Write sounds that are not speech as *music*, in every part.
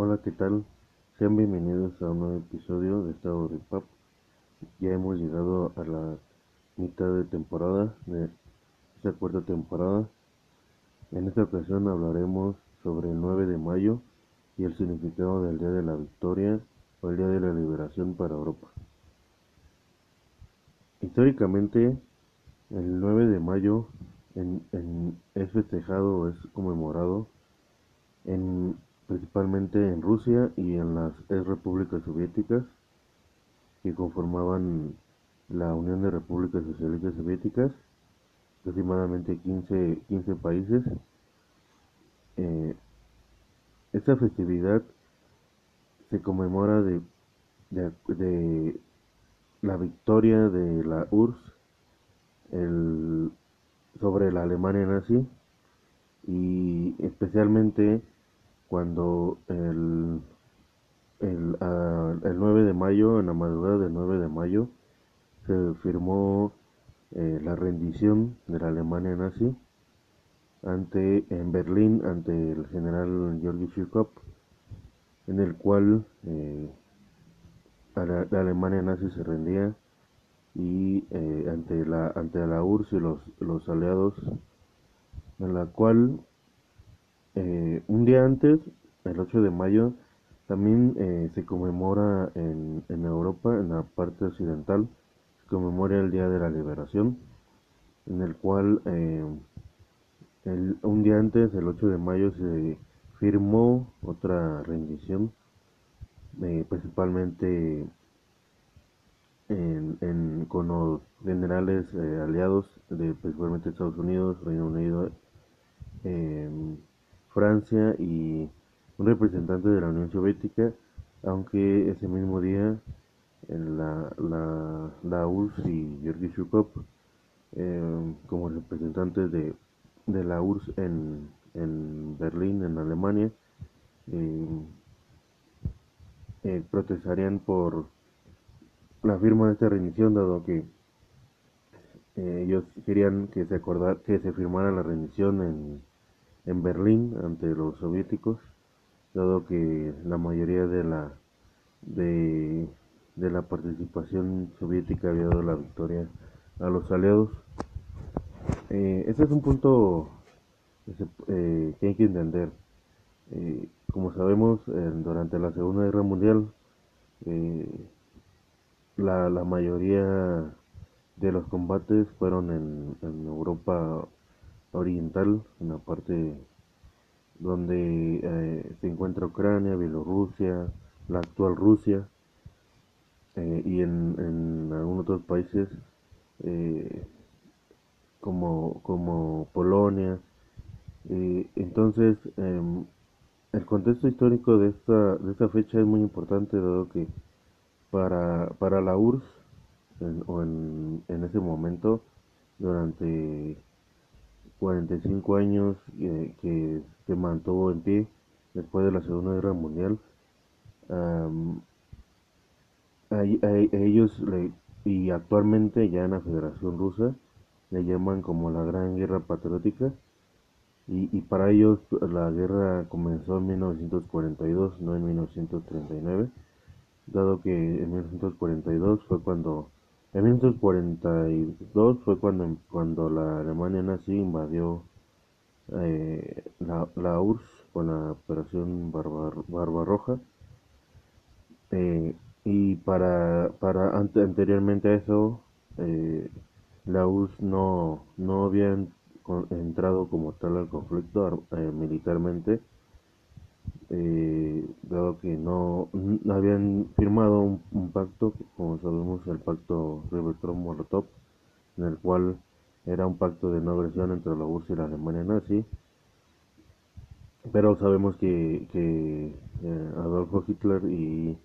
Hola, ¿qué tal? Sean bienvenidos a un nuevo episodio de Estado de Pap. Ya hemos llegado a la mitad de temporada, de esta cuarta temporada. En esta ocasión hablaremos sobre el 9 de mayo y el significado del Día de la Victoria o el Día de la Liberación para Europa. Históricamente, el 9 de mayo es festejado o es conmemorado en principalmente en Rusia y en las repúblicas soviéticas que conformaban la Unión de Repúblicas Socialistas Soviéticas, aproximadamente 15, 15 países. Eh, esta festividad se conmemora de, de, la victoria de la URSS sobre la Alemania nazi y especialmente cuando el, el, el 9 de mayo, en la madrugada del 9 de mayo, se firmó eh, la rendición de la Alemania nazi ante en Berlín ante el general Georgi Zhukov en el cual eh, la, Alemania nazi se rendía y eh, ante la ante la URSS y los, los aliados en la cual eh, un día antes, el 8 de mayo, también eh, se conmemora en, Europa, en la parte occidental, se conmemora el Día de la Liberación, en el cual eh, un día antes, el 8 de mayo, se firmó otra rendición, principalmente en, con los generales aliados de principalmente Estados Unidos, Reino Unido, Francia y un representante de la Unión Soviética, aunque ese mismo día la, la, la URSS y Georgi Shukov eh, como representantes de, de la URSS en, en, Berlín, en Alemania, eh, eh, protestarían por la firma de esta rendición, dado que ellos querían que se acordara, que se firmara la rendición en en Berlín ante los soviéticos, dado que la mayoría de la de, la participación soviética había dado la victoria a los aliados. Eh, este es un punto eh, que hay que entender. Eh, como sabemos, durante la Segunda Guerra Mundial, la, la, mayoría de los combates fueron en, en Europa oriental, en la parte donde eh, se encuentra Ucrania, Bielorrusia, la actual Rusia eh, y en, en, algunos otros países eh, como, como Polonia. entonces, em, el contexto histórico de esta, de esta fecha es muy importante dado que para, para la URSS o en, en ese momento durante 45 años eh, que se mantuvo en pie después de la Segunda Guerra Mundial. a, ellos y actualmente ya en la Federación Rusa le llaman como la Gran Guerra Patriótica y, y para ellos la guerra comenzó en 1942, no en 1939, dado que en 1942 fue cuando en 1942 fue cuando, cuando la Alemania nazi invadió eh, la, la, URSS con la operación Barbarroja. Eh, y para, para anteriormente a eso, eh, la URSS no, no había entrado como tal al conflicto militarmente eh, dado que no, habían firmado un, pacto, como sabemos el pacto Ribbentrop-Molotov, en el cual era un pacto de no agresión entre la URSS y la Alemania nazi, pero sabemos que, que eh, Adolfo Hitler y,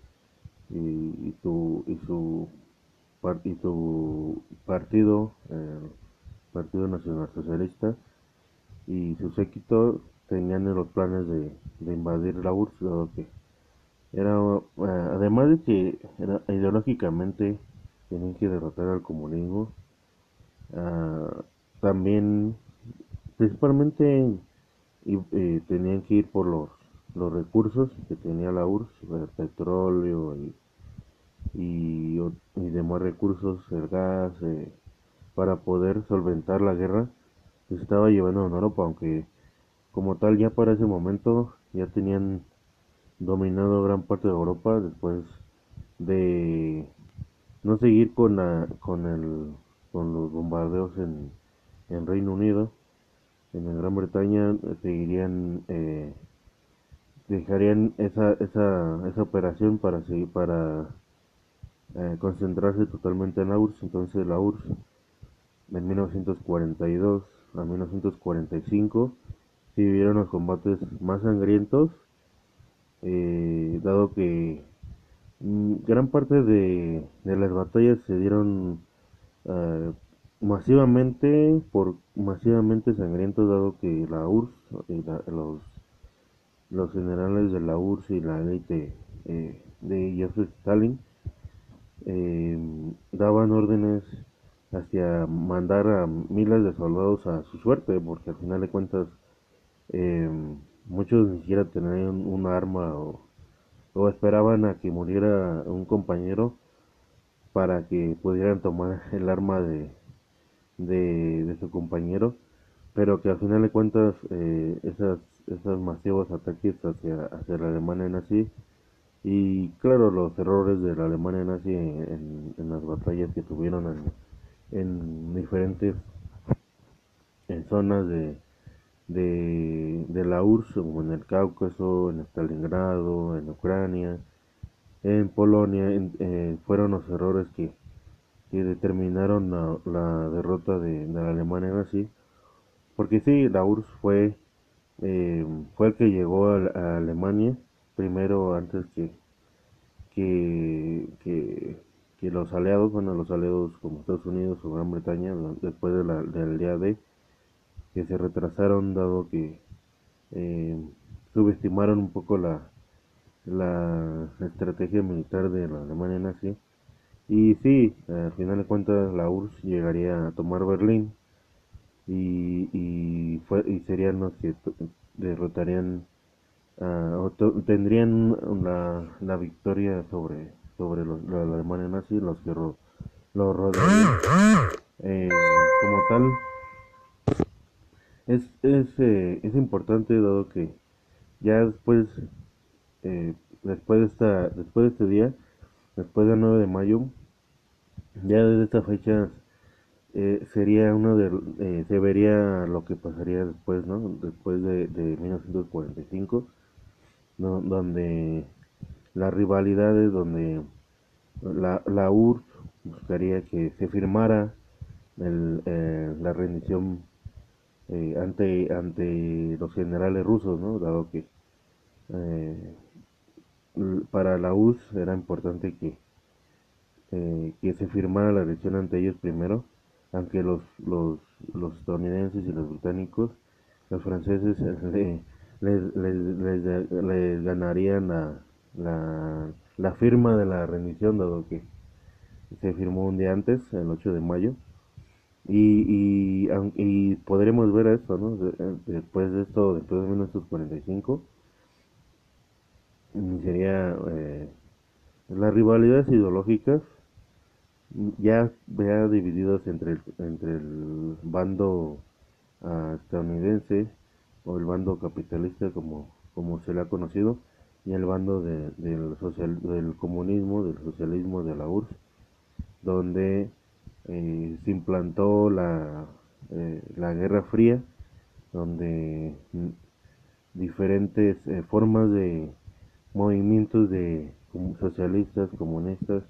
y, su, y, su, y su partido, el Partido Nacional Socialista, y su séquito tenían los planes de, invadir la URSS, que era, eh, además de que era, ideológicamente tenían que derrotar al comunismo, ah, también principalmente y, tenían que ir por los recursos que tenía la URSS, el petróleo y, y, y demás recursos, el gas, eh, para poder solventar la guerra que se estaba llevando en Europa, aunque como tal ya para ese momento ya tenían dominado gran parte de Europa después de no seguir con la, con el con los bombardeos en, en Reino Unido. En Gran Bretaña seguirían eh, dejarían esa, esa, esa operación para seguir para eh, concentrarse totalmente en la URSS. Entonces la URSS en 1942 a 1945 se vivieron los combates más sangrientos eh, dado que mm, gran parte de, de, las batallas se dieron uh, masivamente por masivamente sangrientos dado que la URSS y la, los los generales de la URSS y la élite eh, de Joseph Stalin eh, daban órdenes hacia mandar a miles de soldados a su suerte porque al final de cuentas eh, muchos ni siquiera tenían un arma o, esperaban a que muriera un compañero para que pudieran tomar el arma de, de, de su compañero. Pero que al final de cuentas eh, esas, esos masivos ataques hacia, hacia la Alemania nazi y claro los errores de la Alemania nazi en, en las batallas que tuvieron en, en diferentes en zonas de, de, de la URSS, como en el Cáucaso, en Stalingrado, en Ucrania, en Polonia, en, eh, fueron los errores que, que determinaron la, la derrota de, de, la Alemania nazi. Porque sí, la URSS fue, eh, fue el que llegó a, a, Alemania primero antes que, que, que, los aliados, bueno, los aliados como Estados Unidos o Gran Bretaña, después de la, del día de que se retrasaron dado que eh, subestimaron un poco la, la estrategia militar de la Alemania nazi. Y sí, al final de cuentas la URSS llegaría a tomar Berlín y, y, fue, y serían los que derrotarían uh, o tendrían la, la victoria sobre sobre los, la, Alemania nazi los que ro, lo rodearían. Eh, como tal es, es, eh, es importante dado que ya después eh, después de esta después de este día después del 9 de mayo ya desde esta fecha eh, sería uno de eh, se vería lo que pasaría después no después de, de 1945 ¿no? donde las rivalidades donde la, la URSS buscaría que se firmara el, eh, la rendición eh, ante ante los generales rusos. Dado que eh, para la URSS era importante que eh, que se firmara la elección ante ellos primero, aunque los los, los estadounidenses y los británicos, los franceses *laughs* les, les, les, les ganarían la, la, la firma de la rendición, dado que se firmó un día antes, el 8 de mayo y, y, y podremos ver esto, ¿no? Después de esto, después de 1945, sería eh, las rivalidades ideológicas ya, ya divididas entre el, entre el bando uh, estadounidense o el bando capitalista como, como se le ha conocido y el bando de, del, social, del comunismo, del socialismo de la URSS, donde eh, se implantó la, eh, la Guerra Fría, donde diferentes eh, formas de movimientos de socialistas, comunistas,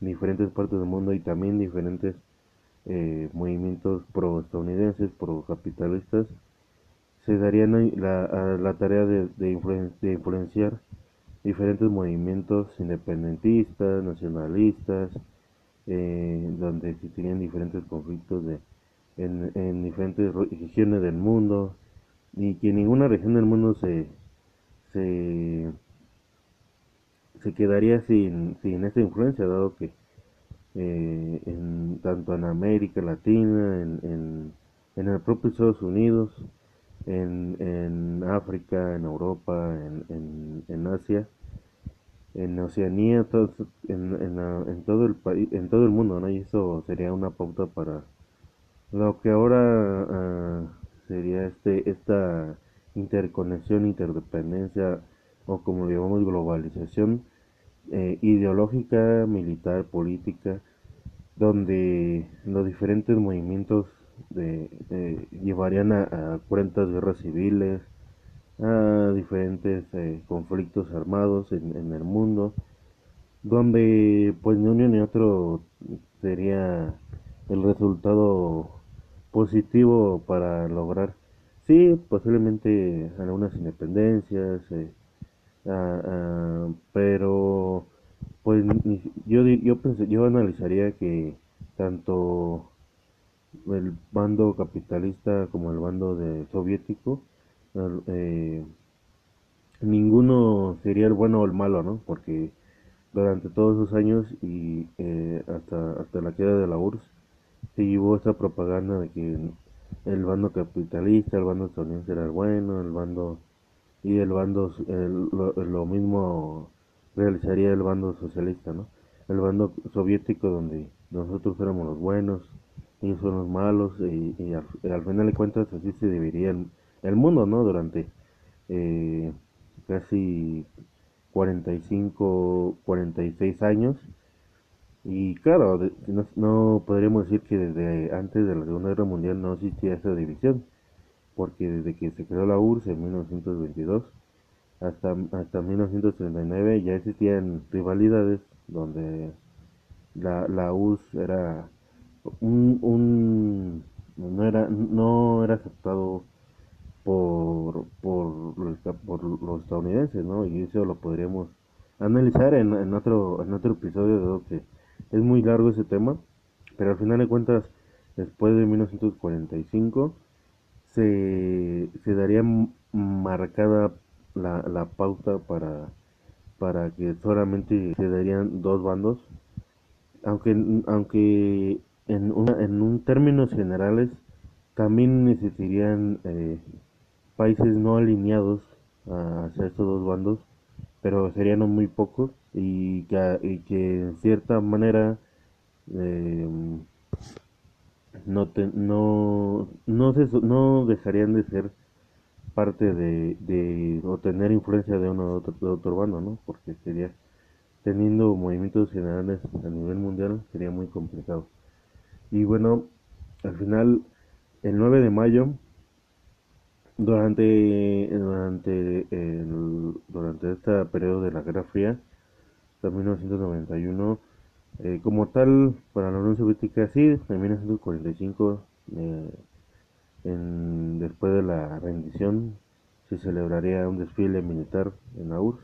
diferentes partes del mundo y también diferentes eh, movimientos pro-estadounidenses, pro-capitalistas, se darían la, la tarea de, de influenciar diferentes movimientos independentistas, nacionalistas, eh, donde existirían diferentes conflictos de, en, en, diferentes regiones del mundo y que ninguna región del mundo se, se, se quedaría sin, sin esta influencia, dado que eh, en, tanto en América Latina, en, en, en el propio Estados Unidos, en, en África, en Europa, en, en Asia, en Oceanía, en, en, en, todo el país, en todo el mundo, ¿no? Y eso sería una pauta para lo que ahora uh, sería este esta interconexión, interdependencia o como lo llamamos globalización eh, ideológica, militar, política, donde los diferentes movimientos de, llevarían a, cuentas guerras civiles, a diferentes eh, conflictos armados en, el mundo, donde pues ni uno ni otro sería el resultado positivo para lograr, sí, posiblemente algunas independencias, uh, uh, pero pues yo yo pensé, yo analizaría que tanto el bando capitalista como el bando de soviético eh, ninguno sería el bueno o el malo no porque durante todos esos años y eh, hasta hasta la queda de la URSS se llevó esa propaganda de que el bando capitalista el bando estadounidense era el bueno el bando y el bando lo, mismo realizaría el bando socialista no el bando soviético donde nosotros éramos los buenos ellos son los malos y, al, al, final de cuentas así se dividiría el, el mundo no durante eh, casi 45 46 años. Y claro no, no podríamos decir que desde antes de la segunda guerra mundial no existía esa división porque desde que se creó la URSS en 1922 hasta, hasta 1939 ya existían rivalidades donde la, la URSS era un, un no era no era aceptado por, por, por los estadounidenses no y eso lo podríamos analizar en, en otro en otro episodio de que es muy largo ese tema pero al final de cuentas después de 1945 se, se daría marcada la, la pauta para, para que solamente se darían dos bandos, aunque, aunque en, una, en un términos generales también necesitarían eh, países no alineados hacia estos dos bandos, pero serían muy pocos y que, y que en cierta manera eh, no, te, no, no, se, no dejarían de ser parte de, de o tener influencia de uno de otro, de otro bando, ¿no? Porque sería teniendo movimientos generales a nivel mundial sería muy complicado. Y bueno, al final, el 9 de mayo, durante durante el, durante este periodo de la Guerra Fría, hasta 1991, eh, como tal, para la Unión Soviética sí, en 1945, eh, en, después de la rendición, se celebraría un desfile militar en la URSS.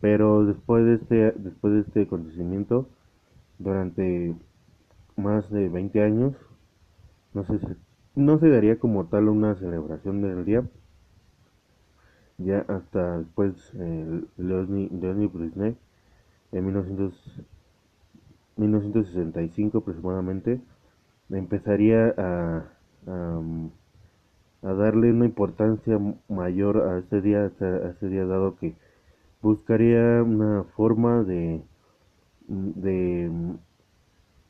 Pero después de este, después de este acontecimiento, durante más de 20 años, no se, no se daría como tal una celebración del día. Ya hasta después, eh, Leosny Brezhnev, en 1900 1965 aproximadamente, empezaría a, a, a, darle una importancia mayor a este día, a este día dado que buscaría una forma de, de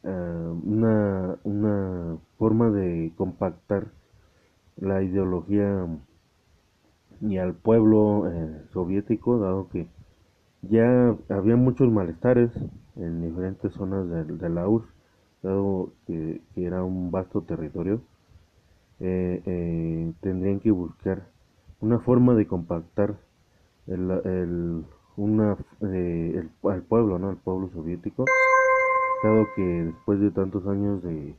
una, una forma de compactar la ideología y al pueblo eh, soviético, dado que ya había muchos malestares en diferentes zonas de, de la URSS, dado que, que, era un vasto territorio, eh, eh, tendrían que buscar una forma de compactar el, el, una, eh, el, al pueblo, ¿no? El pueblo soviético, que después de tantos años de,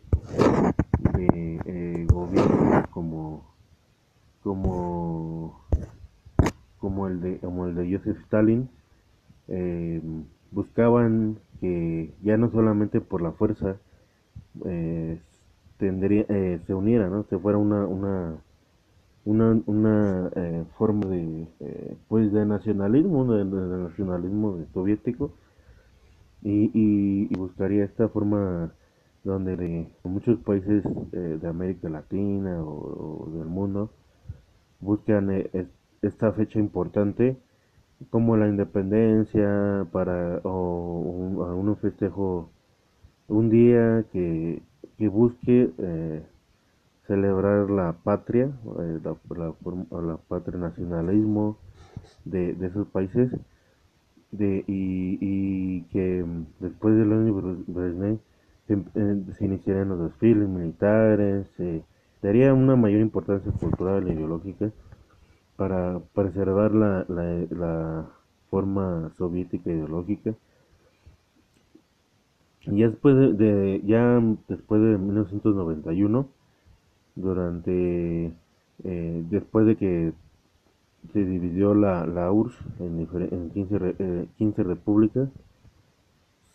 de eh, gobierno como como como el de como el de Joseph Stalin eh, buscaban que ya no solamente por la fuerza eh, tendría, eh, se uniera, ¿no? Se fuera una, una, una, una eh, forma de, eh, pues de nacionalismo, de, de nacionalismo soviético, y, y, y, buscaría esta forma donde de muchos países eh, de América Latina o, del mundo buscan eh, esta fecha importante como la independencia para o un, un festejo un día que, que busque eh, celebrar la patria la, la, patria nacionalismo de esos países de, y, y que después del año Brezhnev se, eh, se iniciarían los desfiles militares se daría una mayor importancia cultural e ideológica para preservar la, la, la forma soviética ideológica. Y después de, de, ya después de 1991 durante eh, después de que se dividió la, la URSS en, en 15, eh, 15, repúblicas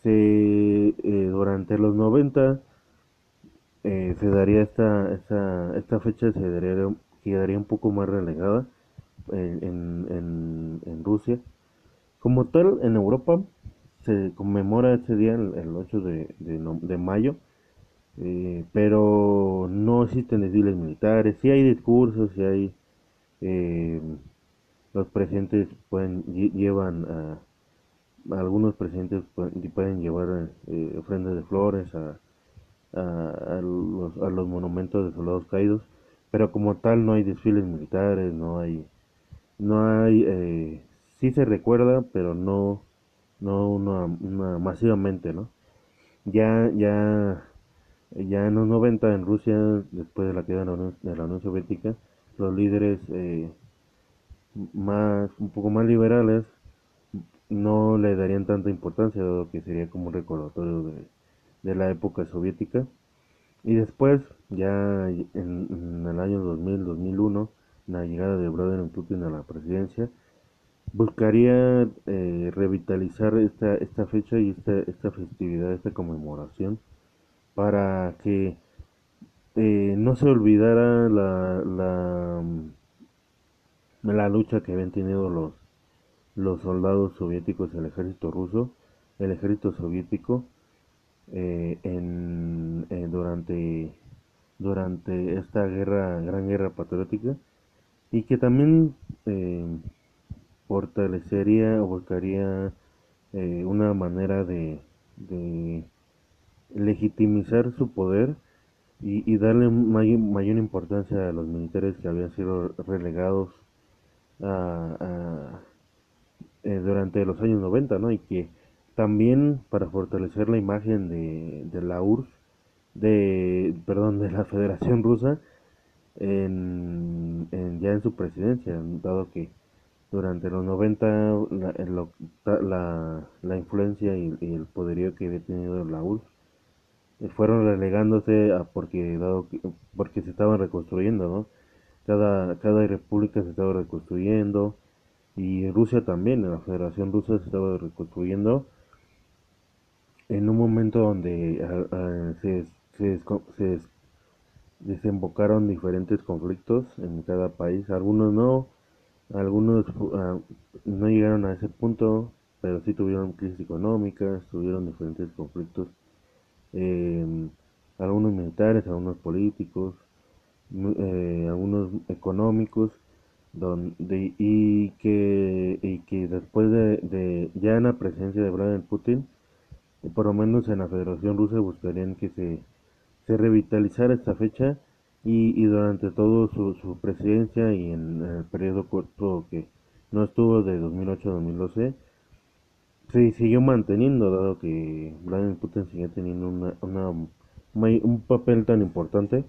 se eh, durante los 90 eh, se daría esta, esta esta fecha se daría quedaría un poco más relegada en, en, en, Rusia. Como tal, en Europa se conmemora ese día, el, el 8 de, de, de mayo, eh, pero no existen desfiles militares, sí hay discursos, sí hay... Eh, los presidentes pueden llevan a, algunos presidentes pueden, llevar eh, ofrendas de flores a, a, a, los, a los monumentos de soldados caídos pero como tal no hay desfiles militares no hay no hay, eh, sí se recuerda, pero no, no una, una, masivamente, ¿no? Ya, ya, ya en los 90 en Rusia, después de la queda de la Unión, de la Unión Soviética, los líderes eh, más, un poco más liberales no le darían tanta importancia, dado que sería como un recordatorio de, de la época soviética. Y después, ya en, el año 2000-2001, la llegada de Vladimir Putin a la presidencia, buscaría eh, revitalizar esta, esta fecha y esta, esta festividad, esta conmemoración, para que eh, no se olvidara la, la, la, lucha que habían tenido los, los soldados soviéticos, el ejército ruso, el ejército soviético, eh, en, eh, durante, durante esta guerra, gran guerra patriótica, y que también eh, fortalecería o buscaría eh, una manera de, legitimizar su poder y, y darle may, mayor importancia a los militares que habían sido relegados a, eh, durante los años 90, ¿no? Y que también para fortalecer la imagen de, de la URSS, de, perdón, de la Federación Rusa, en, en, ya en su presidencia, dado que durante los 90 la, la, la influencia y, y, el poderío que había tenido la URSS eh, fueron relegándose a porque dado que, porque se estaban reconstruyendo, ¿no? Cada, cada república se estaba reconstruyendo y Rusia también, la Federación Rusa se estaba reconstruyendo en un momento donde se, se, se, desembocaron diferentes conflictos en cada país. Algunos no, algunos uh, no llegaron a ese punto, pero sí tuvieron crisis económicas, tuvieron diferentes conflictos, eh, algunos militares, algunos políticos, eh, algunos económicos, donde y que y que después de, de ya en la presencia de Vladimir Putin, por lo menos en la Federación Rusa buscarían que se se revitalizara esta fecha y, y durante todo su, su, presidencia y en el periodo corto que no estuvo de 2008 a 2012 se siguió manteniendo dado que Vladimir Putin seguía teniendo una, una, un papel tan importante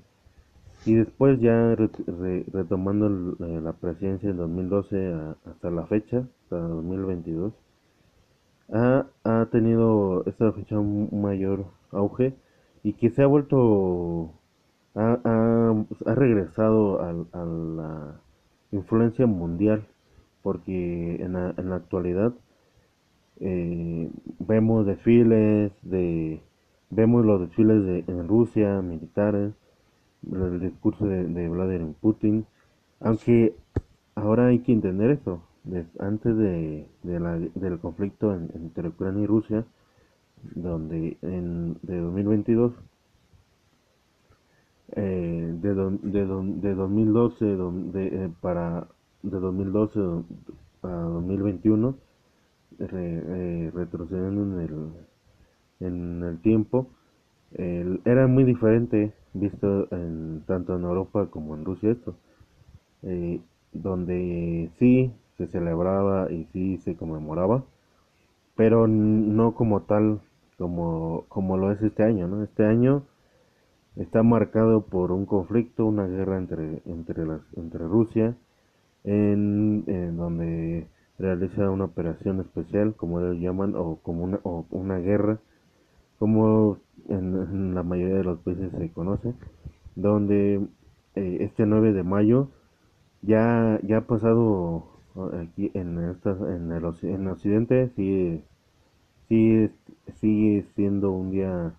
y después ya re, re, retomando la presidencia en 2012 a, hasta la fecha hasta 2022 ha, ha tenido esta fecha un mayor auge y que se ha vuelto, ha, ha, ha regresado a, a, la influencia mundial, porque en la, en la actualidad eh, vemos desfiles de, vemos los desfiles de, en Rusia, militares, el discurso de, Vladimir Putin, aunque ahora hay que entender eso, antes de, la, del conflicto en, entre Ucrania y Rusia, donde en de 2022 eh, de, de, de 2012 de, para de 2012 a 2021 retrocediendo en el en el tiempo era muy diferente visto en, tanto en Europa como en Rusia esto eh, donde sí se celebraba y sí se conmemoraba pero no como tal como, como lo es este año ¿no? este año está marcado por un conflicto una guerra entre entre las entre Rusia en, en donde realiza una operación especial como ellos llaman o como una, o una guerra como en, la mayoría de los países se conoce, donde eh, este 9 de mayo ya, ya ha pasado aquí en, esta, en, el, en occidente, sigue, sigue, sigue siendo un día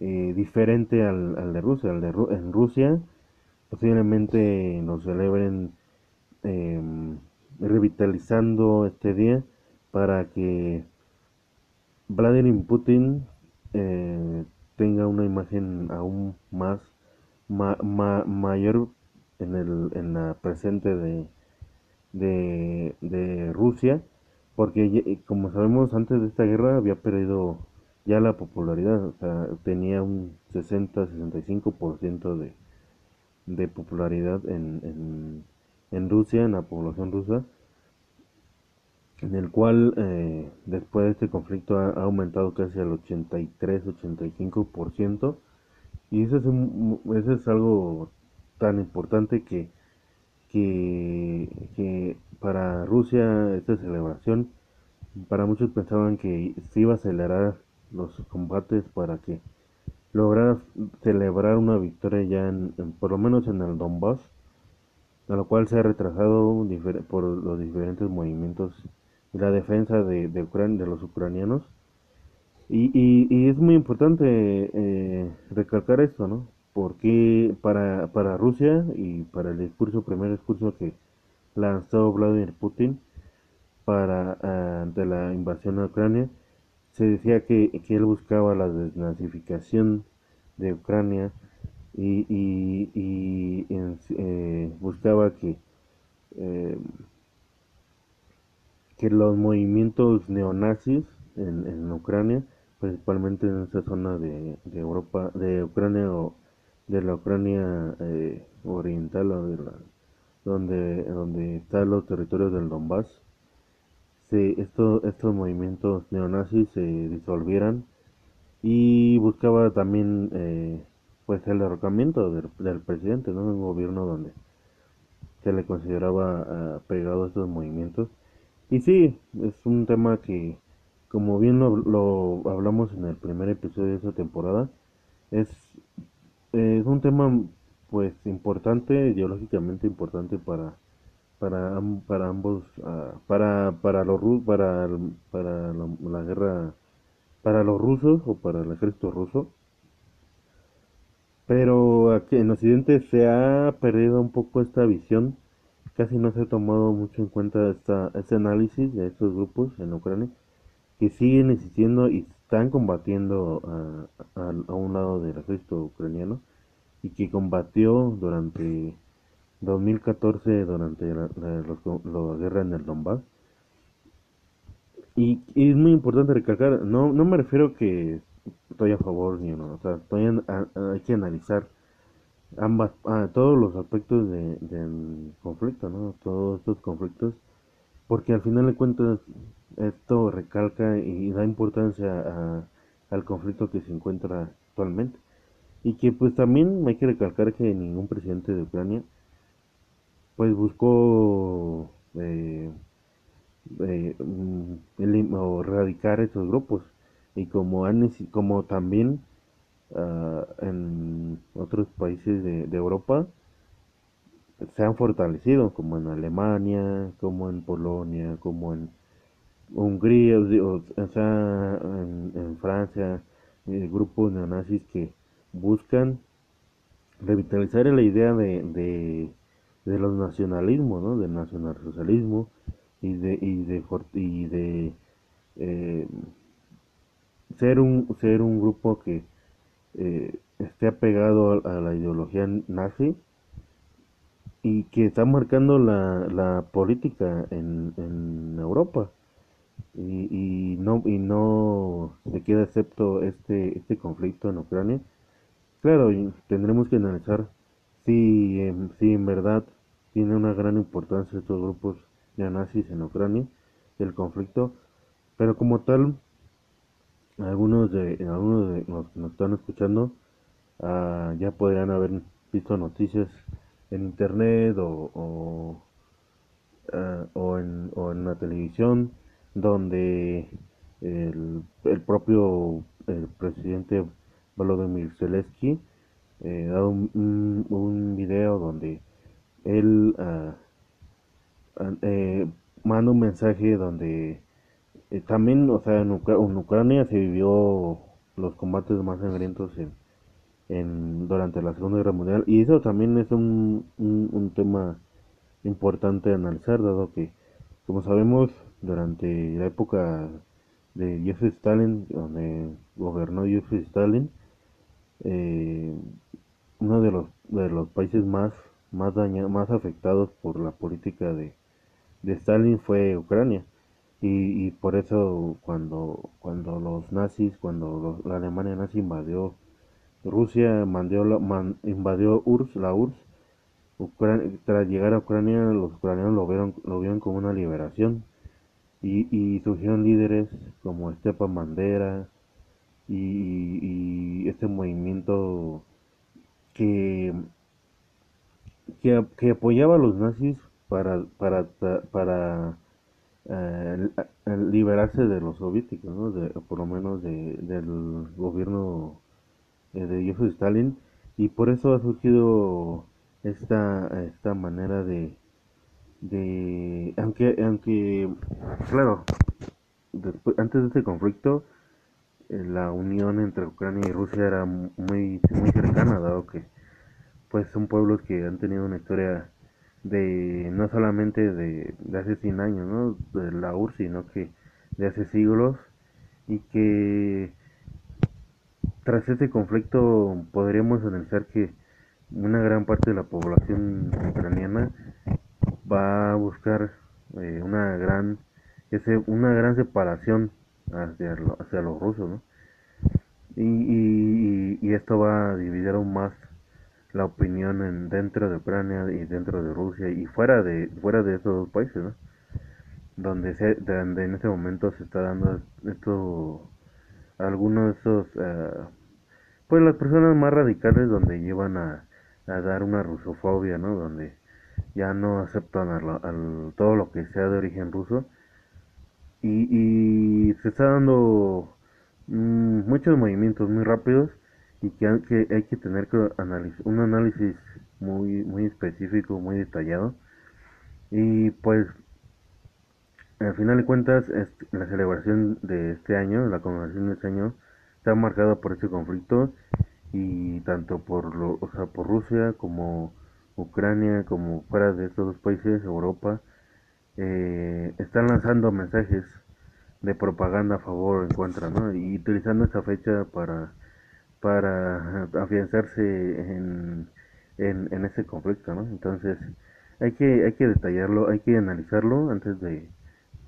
eh, diferente al, al, de Rusia. Al de, en Rusia posiblemente nos celebren em, revitalizando este día para que Vladimir Putin eh, tenga una imagen aún más mayor en, el, en la presente de, de, Rusia, porque como sabemos antes de esta guerra había perdido ya la popularidad, o sea, tenía un 60-65% de, de popularidad en, en, en Rusia, en la población rusa, en el cual eh, después de este conflicto ha, aumentado casi al 83-85%, y eso es, eso es algo tan importante que, que, para Rusia esta celebración, para muchos pensaban que se iba a acelerar los combates para que lograra celebrar una victoria ya en, por lo menos en el Donbass, a lo cual se ha retrasado por los diferentes movimientos la defensa de, de, de los ucranianos. Y, y, es muy importante eh, recalcar esto, ¿no? Porque para, para Rusia y para el discurso, primer discurso que lanzó Vladimir Putin para eh, ante la invasión a Ucrania, se decía que, que él buscaba la desnazificación de Ucrania y, y, y eh, buscaba que que los movimientos neonazis en, en Ucrania, principalmente en esa zona de, de, Europa, de Ucrania o de la Ucrania eh, oriental o de la, donde, donde están los territorios del Donbass, se, esto, estos movimientos neonazis se disolvieran y buscaba también eh, pues el derrocamiento del, del presidente, ¿no? un gobierno donde se le consideraba uh, pegado a estos movimientos y sí, es un tema que, como bien lo, hablamos en el primer episodio de esta temporada, es, un tema pues importante, ideológicamente importante para para, para ambos ah, para para los para para la, guerra para los rusos o para el ejército ruso. Pero aquí en Occidente se ha perdido un poco esta visión casi no se ha tomado mucho en cuenta esta, este análisis de estos grupos en Ucrania que siguen existiendo y están combatiendo a, a, un lado del ejército ucraniano y que combatió durante 2014 durante la, guerra en el Donbass. Y, es muy importante recalcar no no me refiero que estoy a favor ni no o sea estoy hay que analizar ambas, ah, todos los aspectos de, del conflicto, ¿no? Todos estos conflictos, porque al final de cuentas esto recalca y da importancia al conflicto que se encuentra actualmente. Y que pues también hay que recalcar que ningún presidente de Ucrania pues buscó eh, eh, mm, o erradicar estos grupos y como han como también Ah, en otros países de, Europa se han fortalecido, como en Alemania, como en Polonia, como en Hungría, o, sea, en, Francia, eh, grupos neonazis que buscan revitalizar la idea de, de, los nacionalismos, ¿no? del nacionalsocialismo y de, y de, y de eh, ser, un, ser un grupo que eh, esté apegado a, la ideología nazi y que está marcando la, la política en, en Europa. Y, y no y no se queda excepto este este conflicto en Ucrania. Claro tendremos que analizar si si en verdad tiene una gran importancia estos grupos neonazis en Ucrania el conflicto. Pero como tal algunos de algunos de los que nos están escuchando uh, ya podrían haber visto noticias en internet o, o, uh, o, en, o en la televisión donde el, el propio el presidente Volodymyr Zelensky eh, da un, un, un, video donde él uh, eh, manda un mensaje donde eh, también, o sea, en, Ucr en, Ucrania se vivió los combates más sangrientos en, durante la Segunda Guerra Mundial y eso también es un, un, un tema importante de analizar, dado que, como sabemos, durante la época de Joseph Stalin, donde gobernó Joseph Stalin, eh, uno de los, de los países más, más, dañados, más afectados por la política de, de Stalin fue Ucrania. Y, y, por eso cuando, cuando los nazis, cuando la Alemania nazi invadió Rusia, mandó, man, invadió URSS, la URSS, tras llegar a Ucrania los ucranianos lo vieron, lo vieron como una liberación y, surgieron líderes como Stepan Bandera y, y, este movimiento que, que, que apoyaba a los nazis para, para eh, liberarse de los soviéticos, ¿no? de, por lo menos de, del gobierno eh, de Joseph Stalin, y por eso ha surgido esta, esta manera de, de aunque aunque claro después, antes de este conflicto eh, la unión entre Ucrania y Rusia era muy muy cercana dado que pues son pueblos que han tenido una historia de no solamente de, de hace 100 años ¿no? de la URSS sino que de hace siglos y que tras este conflicto podríamos analizar que una gran parte de la población ucraniana va a buscar eh, una gran ese, una gran separación hacia, hacia los rusos ¿no? y, y, y, esto va a dividir aún más la opinión en, dentro de Ucrania y dentro de Rusia y fuera de fuera de esos dos países donde se, donde en este momento se está dando esto algunos de esos uh, pues las personas más radicales donde llevan a, a dar una rusofobia no donde ya no aceptan al, al, todo lo que sea de origen ruso. Y, y se está dando mmm, muchos movimientos muy rápidos y que hay que, tener que un análisis muy muy específico muy detallado y pues al final de cuentas la celebración de este año la conmemoración de este año está marcada por este conflicto y tanto por lo, o sea, por Rusia como Ucrania como fuera de estos dos países, Europa, eh, están lanzando mensajes de propaganda a favor o en contra, ¿no? Y utilizando esta fecha para, para afianzarse en, en, en ese conflicto, ¿no? Entonces, hay que, hay que detallarlo, hay que analizarlo antes de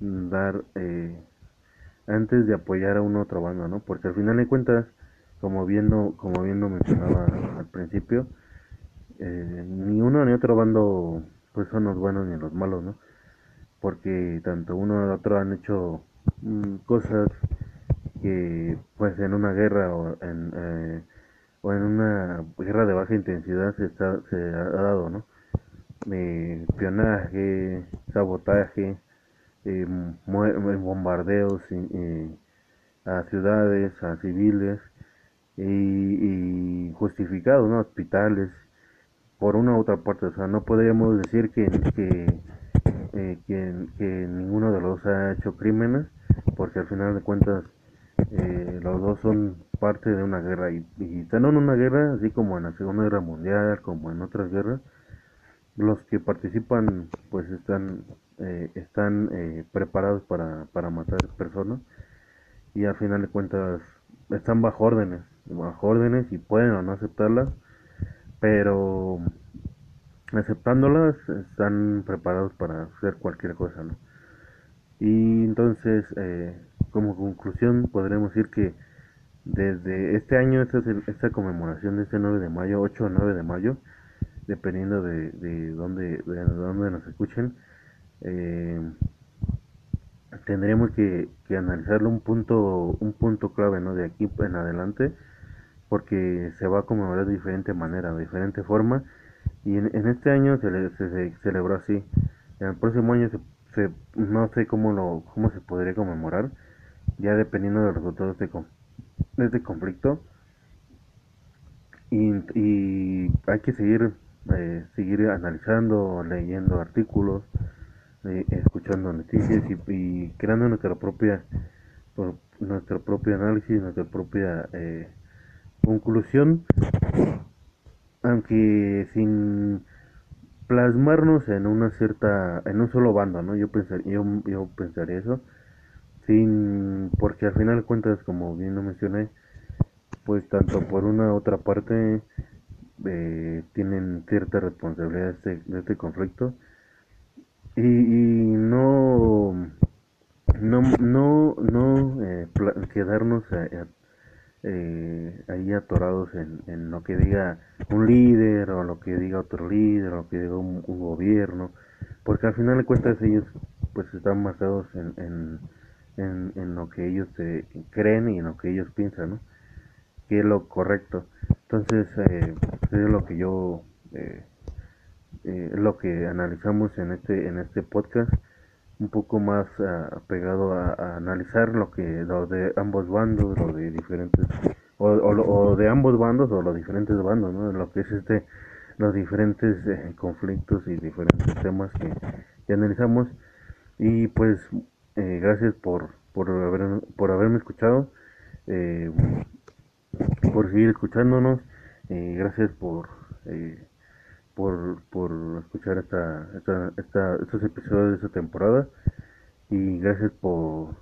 dar, eh, antes de apoyar a una otra banda, ¿no? Porque al final de cuentas, como viendo, como bien lo mencionaba al principio, eh, ni uno ni otro bando pues son los buenos ni los malos, ¿no? Porque tanto uno y otro han hecho mm, cosas que pues en una guerra o en, eh, o en una guerra de baja intensidad se, está, se ha dado, ¿no? Eh, espionaje, sabotaje, eh, bombardeos a ciudades, a civiles y, justificados, ¿no? Hospitales, por una u otra parte, o sea, no podríamos decir que, que, que, que, ninguno de los ha hecho crímenes, porque al final de cuentas eh, los dos son parte de una guerra y, están en una guerra, así como en la Segunda Guerra Mundial, como en otras guerras, los que participan pues están, eh, están eh, preparados para, para matar personas y al final de cuentas están bajo órdenes, bajo órdenes y pueden o no aceptarlas, pero aceptándolas están preparados para hacer cualquier cosa, ¿no? Y entonces, eh, como conclusión, podremos decir que desde este año, esta, esta conmemoración de este 9 de mayo, 8 o 9 de mayo, dependiendo de, de dónde, de dónde nos escuchen, eh, tendremos que, que, analizarlo un punto, un punto clave, ¿no? De aquí en adelante, porque se va a conmemorar de diferente manera, de diferente forma, y en, este año se, se, se, celebró así. En el próximo año se, se, no sé cómo lo, cómo se podría conmemorar, ya dependiendo de los resultados de este, este conflicto. Y, y hay que seguir, eh, seguir analizando, leyendo artículos, eh, escuchando noticias y, creando nuestra propia, nuestro propio análisis, nuestra propia eh, conclusión, aunque sin plasmarnos en una cierta, en un solo bando, ¿no? Yo pensaría, yo, yo pensaría eso, sin, porque al final cuentas, como bien lo mencioné, pues tanto por una u otra parte eh, tienen cierta responsabilidad de este, conflicto y, y, no no no no eh, quedarnos a, eh, ahí atorados en, en, lo que diga un líder o lo que diga otro líder o lo que diga un, gobierno porque al final de cuentas ellos pues están basados en, en, en, en lo que ellos eh, creen y en lo que ellos piensan ¿no? que es lo correcto. Entonces, eh, es lo que yo, eh, eh, lo que analizamos en este, en este podcast, un poco más uh, pegado a, a, analizar lo que, lo de ambos bandos, lo de diferentes, o, o, o de ambos bandos o los diferentes bandos, ¿no? Lo que es este, los diferentes eh, conflictos y diferentes temas que, que analizamos. Y pues, eh, gracias por, por, haber, por haberme escuchado. Eh, por seguir escuchándonos. Eh, gracias por, eh, por, por escuchar esta, esta, esta, estos episodios de esta temporada. Y gracias por,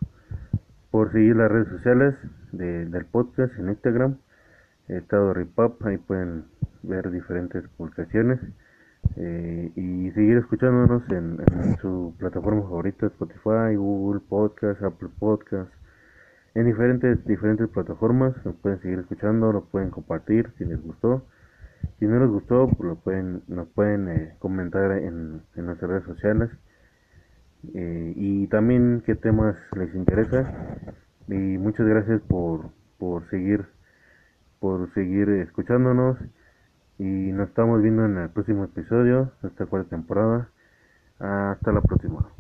por seguir las redes sociales de, del podcast en Instagram. Estado Ripap, ahí pueden ver diferentes publicaciones. Eh, y seguir escuchándonos en, en, su plataforma favorita, Spotify, Google Podcast, Apple Podcast, en diferentes, diferentes plataformas. Nos pueden seguir escuchando, lo pueden compartir si les gustó. Si no les gustó, pues lo pueden, nos pueden eh, comentar en, en, nuestras redes sociales. Eh, y también qué temas les interesa. Y muchas gracias por, por seguir por seguir escuchándonos. Y nos estamos viendo en el próximo episodio de esta cuarta temporada. Hasta la próxima.